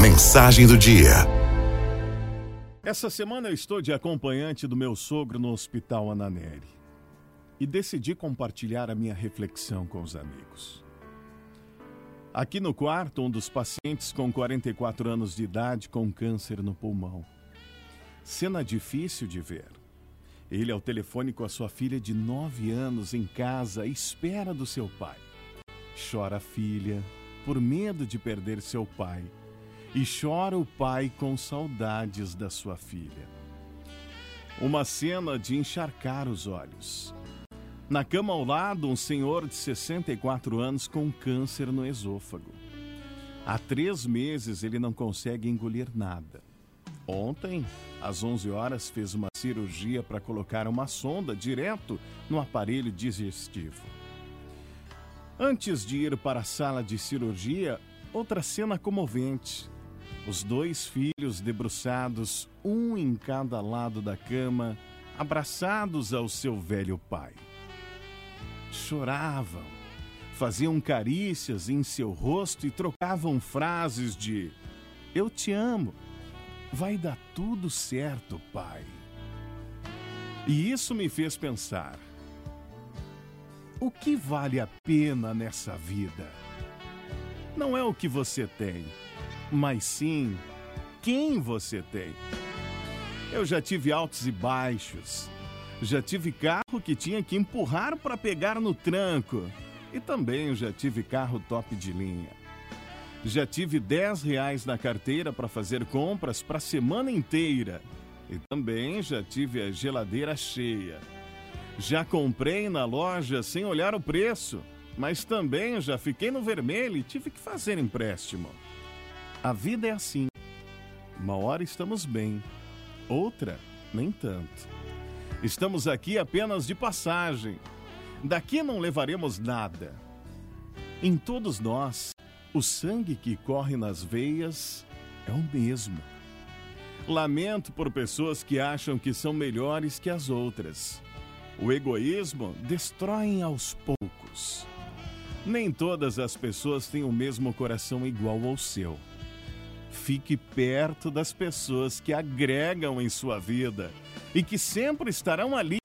Mensagem do dia. Essa semana eu estou de acompanhante do meu sogro no Hospital Ananeri e decidi compartilhar a minha reflexão com os amigos. Aqui no quarto, um dos pacientes com 44 anos de idade com câncer no pulmão. Cena difícil de ver. Ele ao telefone com a sua filha de 9 anos em casa à espera do seu pai. Chora a filha por medo de perder seu pai e chora o pai com saudades da sua filha. Uma cena de encharcar os olhos. Na cama ao lado, um senhor de 64 anos com câncer no esôfago. Há três meses ele não consegue engolir nada. Ontem, às 11 horas, fez uma cirurgia para colocar uma sonda direto no aparelho digestivo. Antes de ir para a sala de cirurgia, outra cena comovente. Os dois filhos debruçados, um em cada lado da cama, abraçados ao seu velho pai. Choravam, faziam carícias em seu rosto e trocavam frases de: Eu te amo, vai dar tudo certo, pai. E isso me fez pensar: o que vale a pena nessa vida? Não é o que você tem mas sim quem você tem. Eu já tive altos e baixos. Já tive carro que tinha que empurrar para pegar no tranco. E também já tive carro top de linha. Já tive 10 reais na carteira para fazer compras para a semana inteira. E também já tive a geladeira cheia. Já comprei na loja sem olhar o preço, mas também já fiquei no vermelho e tive que fazer empréstimo. A vida é assim. Uma hora estamos bem, outra nem tanto. Estamos aqui apenas de passagem. Daqui não levaremos nada. Em todos nós, o sangue que corre nas veias é o mesmo. Lamento por pessoas que acham que são melhores que as outras. O egoísmo destrói aos poucos. Nem todas as pessoas têm o mesmo coração igual ao seu. Fique perto das pessoas que agregam em sua vida e que sempre estarão ali,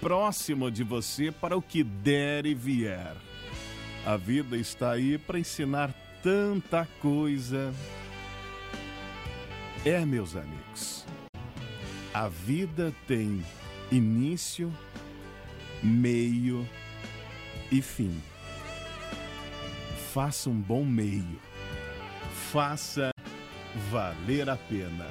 próximo de você para o que der e vier. A vida está aí para ensinar tanta coisa. É, meus amigos, a vida tem início, meio e fim. Faça um bom meio. Faça valer a pena.